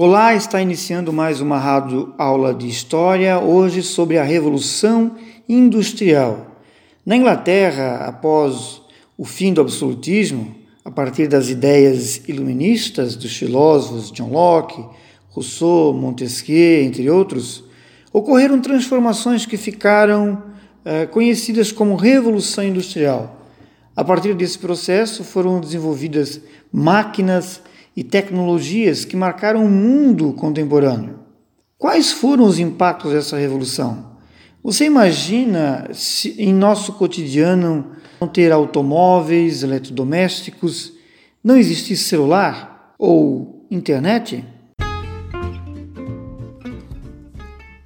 Olá, está iniciando mais uma rádio aula de história, hoje sobre a Revolução Industrial. Na Inglaterra, após o fim do absolutismo, a partir das ideias iluministas dos filósofos John Locke, Rousseau, Montesquieu, entre outros, ocorreram transformações que ficaram eh, conhecidas como Revolução Industrial. A partir desse processo foram desenvolvidas máquinas e tecnologias que marcaram o mundo contemporâneo. Quais foram os impactos dessa revolução? Você imagina se em nosso cotidiano não ter automóveis, eletrodomésticos, não existisse celular ou internet?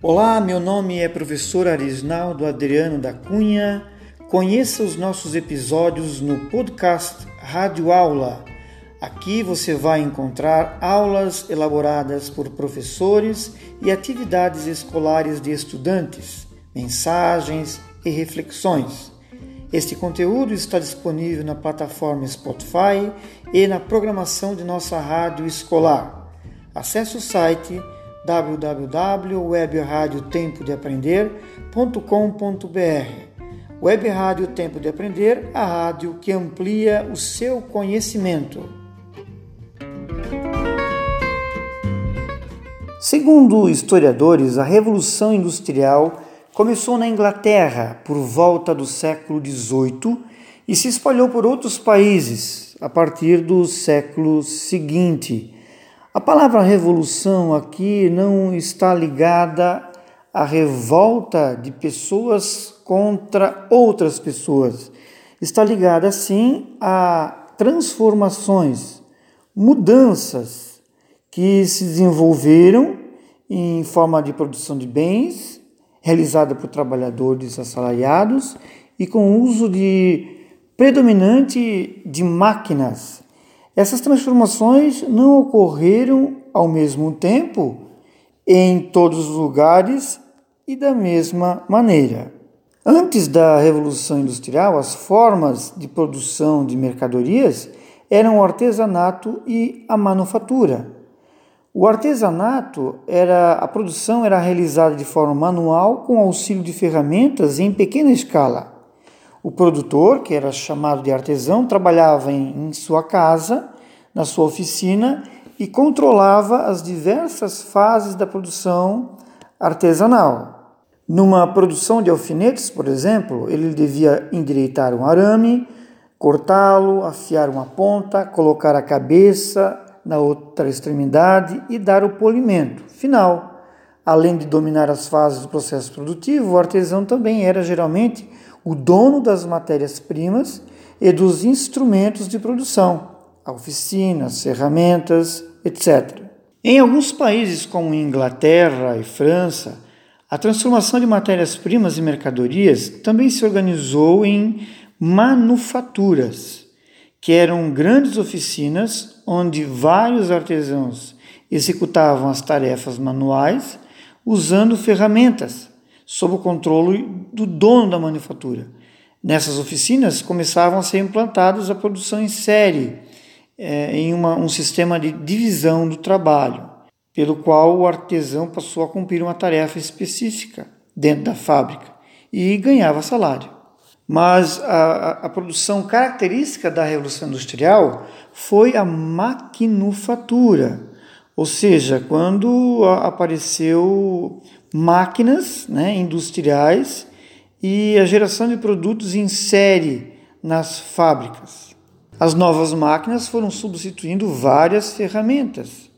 Olá, meu nome é professor Arisnaldo Adriano da Cunha. Conheça os nossos episódios no podcast Rádio Aula Aqui você vai encontrar aulas elaboradas por professores e atividades escolares de estudantes, mensagens e reflexões. Este conteúdo está disponível na plataforma Spotify e na programação de nossa rádio escolar. Acesse o site www.webradiotempodeaprender.com.br Web Rádio Tempo de Aprender, a rádio que amplia o seu conhecimento. Segundo historiadores, a Revolução Industrial começou na Inglaterra por volta do século XVIII e se espalhou por outros países a partir do século seguinte. A palavra revolução aqui não está ligada à revolta de pessoas contra outras pessoas. Está ligada, sim, a transformações, mudanças que se desenvolveram em forma de produção de bens, realizada por trabalhadores assalariados e com uso de predominante de máquinas. Essas transformações não ocorreram ao mesmo tempo em todos os lugares e da mesma maneira. Antes da Revolução Industrial, as formas de produção de mercadorias eram o artesanato e a manufatura. O artesanato era a produção era realizada de forma manual com auxílio de ferramentas em pequena escala. O produtor, que era chamado de artesão, trabalhava em, em sua casa, na sua oficina e controlava as diversas fases da produção artesanal. Numa produção de alfinetes, por exemplo, ele devia endireitar um arame, cortá-lo, afiar uma ponta, colocar a cabeça, na outra extremidade e dar o polimento final. Além de dominar as fases do processo produtivo, o artesão também era geralmente o dono das matérias-primas e dos instrumentos de produção, a oficina, as ferramentas, etc. Em alguns países, como Inglaterra e França, a transformação de matérias-primas e mercadorias também se organizou em manufaturas que eram grandes oficinas onde vários artesãos executavam as tarefas manuais usando ferramentas sob o controle do dono da manufatura. Nessas oficinas começavam a ser implantados a produção em série, é, em uma, um sistema de divisão do trabalho, pelo qual o artesão passou a cumprir uma tarefa específica dentro da fábrica e ganhava salário. Mas a, a, produção característica da Revolução Industrial foi a maquinofatura, ou seja, quando apareceu máquinas né, industriais e a geração de produtos em série nas fábricas. As novas máquinas foram substituindo várias ferramentas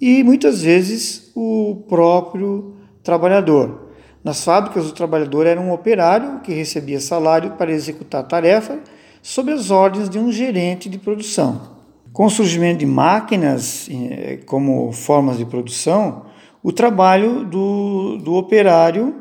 e muitas vezes o próprio trabalhador. Nas fábricas, o trabalhador era um operário que recebia salário para executar a tarefa sob as ordens de um gerente de produção. Com o surgimento de máquinas eh, como formas de produção, o trabalho do, do operário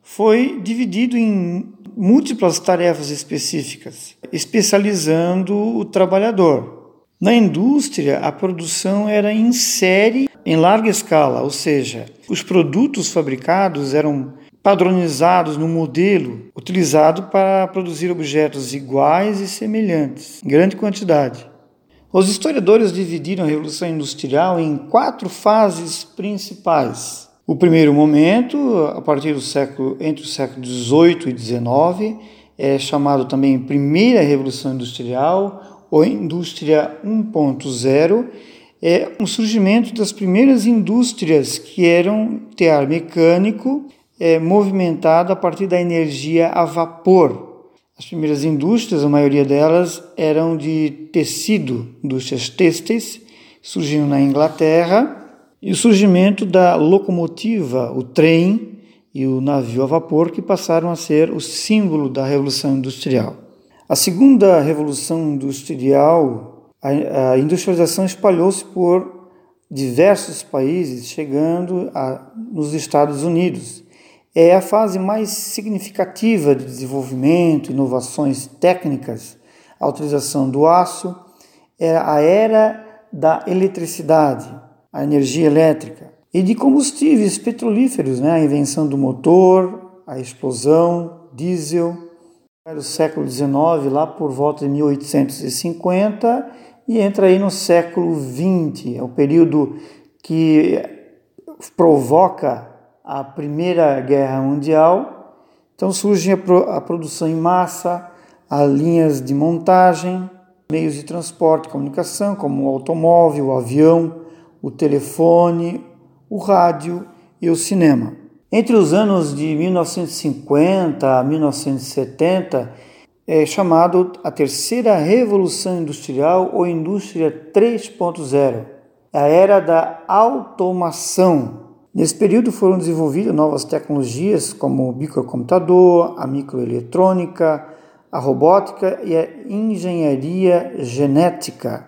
foi dividido em múltiplas tarefas específicas, especializando o trabalhador. Na indústria, a produção era em série em larga escala, ou seja, os produtos fabricados eram padronizados no modelo utilizado para produzir objetos iguais e semelhantes, em grande quantidade. Os historiadores dividiram a Revolução Industrial em quatro fases principais. O primeiro momento, a partir do século entre o século XVIII e XIX, é chamado também Primeira Revolução Industrial ou Indústria 1.0, é um surgimento das primeiras indústrias que eram tear mecânico é, movimentado a partir da energia a vapor. As primeiras indústrias, a maioria delas, eram de tecido, indústrias têxteis, surgiram na Inglaterra, e o surgimento da locomotiva, o trem e o navio a vapor, que passaram a ser o símbolo da Revolução Industrial. A segunda Revolução Industrial, a, a industrialização espalhou-se por diversos países, chegando a, nos Estados Unidos é a fase mais significativa de desenvolvimento, inovações técnicas, a utilização do aço, é a era da eletricidade, a energia elétrica, e de combustíveis petrolíferos, né? a invenção do motor, a explosão, diesel, do século XIX, lá por volta de 1850, e entra aí no século XX, é o período que provoca a Primeira Guerra Mundial, então surge a, pro, a produção em massa, as linhas de montagem, meios de transporte, comunicação, como o automóvel, o avião, o telefone, o rádio e o cinema. Entre os anos de 1950 a 1970, é chamado a terceira revolução industrial ou indústria 3.0, a era da automação, Nesse período foram desenvolvidas novas tecnologias como o microcomputador, a microeletrônica, a robótica e a engenharia genética.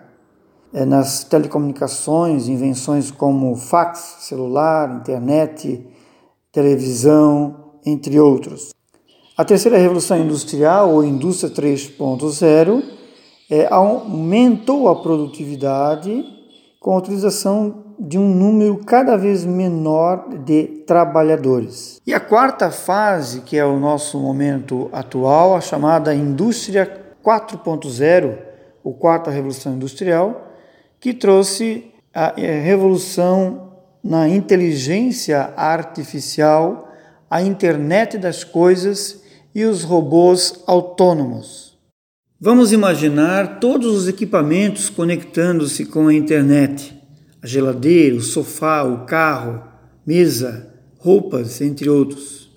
É, nas telecomunicações, invenções como fax, celular, internet, televisão, entre outros. A terceira revolução industrial, ou indústria 3.0, é, aumentou a produtividade com a utilização de um número cada vez menor de trabalhadores. E a quarta fase, que é o nosso momento atual, a chamada indústria 4.0, ou quarta revolução industrial, que trouxe a eh, revolução na inteligência artificial, a internet das coisas e os robôs autônomos. Vamos imaginar todos os equipamentos conectando-se com a internet a geladeira, o sofá, o carro, mesa, roupas, entre outros.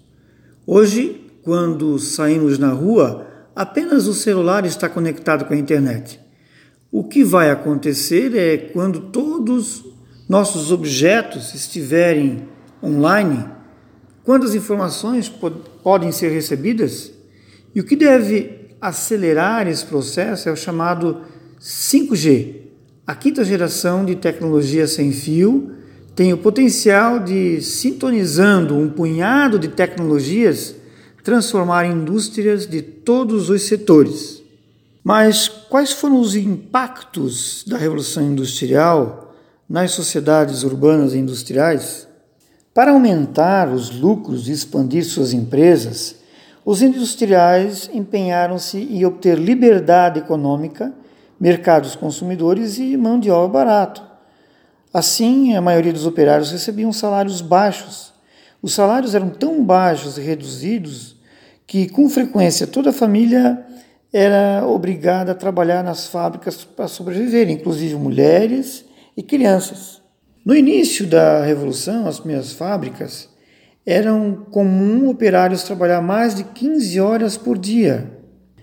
Hoje, quando saímos na rua, apenas o celular está conectado com a internet. O que vai acontecer é quando todos nossos objetos estiverem online, quantas informações podem ser recebidas? E o que deve acelerar esse processo é o chamado 5G, a quinta geração de tecnologia sem fio tem o potencial de, sintonizando um punhado de tecnologias, transformar indústrias de todos os setores. Mas quais foram os impactos da Revolução Industrial nas sociedades urbanas e industriais? Para aumentar os lucros e expandir suas empresas, os industriais empenharam-se em obter liberdade econômica mercados consumidores e mão de obra barato. Assim, a maioria dos operários recebiam salários baixos. Os salários eram tão baixos e reduzidos que, com frequência, toda a família era obrigada a trabalhar nas fábricas para sobreviver, inclusive mulheres e crianças. No início da Revolução, as primeiras fábricas eram comum operários trabalhar mais de 15 horas por dia.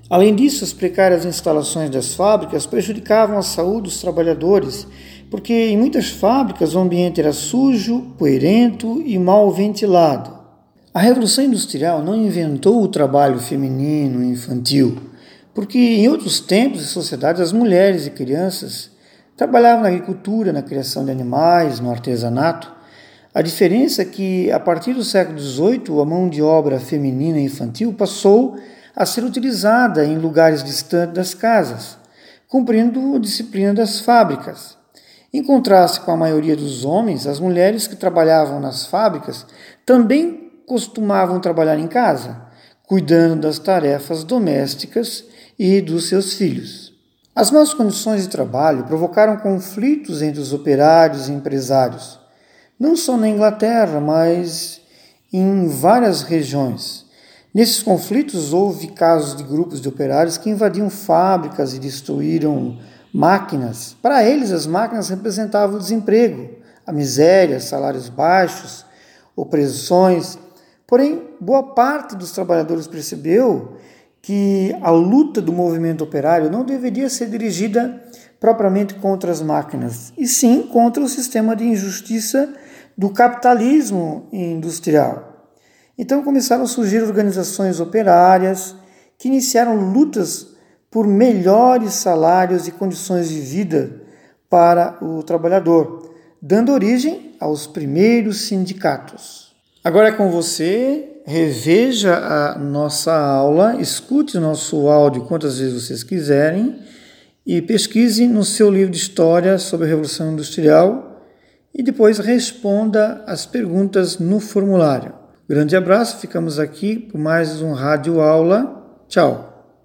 Além disso, as precárias instalações das fábricas prejudicavam a saúde dos trabalhadores, porque em muitas fábricas o ambiente era sujo, poeirento e mal ventilado. A Revolução Industrial não inventou o trabalho feminino e infantil, porque em outros tempos e sociedades as mulheres e crianças trabalhavam na agricultura, na criação de animais, no artesanato. A diferença é que, a partir do século XVIII, a mão de obra feminina e infantil passou a ser utilizada em lugares distantes das casas, cumprindo a disciplina das fábricas. Em contraste com a maioria dos homens, as mulheres que trabalhavam nas fábricas também costumavam trabalhar em casa, cuidando das tarefas domésticas e dos seus filhos. As más condições de trabalho provocaram conflitos entre os operários e empresários, não só na Inglaterra, mas em várias regiões. Nesses conflitos houve casos de grupos de operários que invadiam fábricas e destruíram máquinas. Para eles, as máquinas representavam o desemprego, a miséria, salários baixos, opressões. Porém, boa parte dos trabalhadores percebeu que a luta do movimento operário não deveria ser dirigida propriamente contra as máquinas, e sim contra o sistema de injustiça do capitalismo industrial. Então começaram a surgir organizações operárias que iniciaram lutas por melhores salários e condições de vida para o trabalhador, dando origem aos primeiros sindicatos. Agora é com você reveja a nossa aula, escute nosso áudio quantas vezes vocês quiserem e pesquise no seu livro de história sobre a Revolução Industrial e depois responda as perguntas no formulário. Grande abraço, ficamos aqui por mais um rádio aula. Tchau.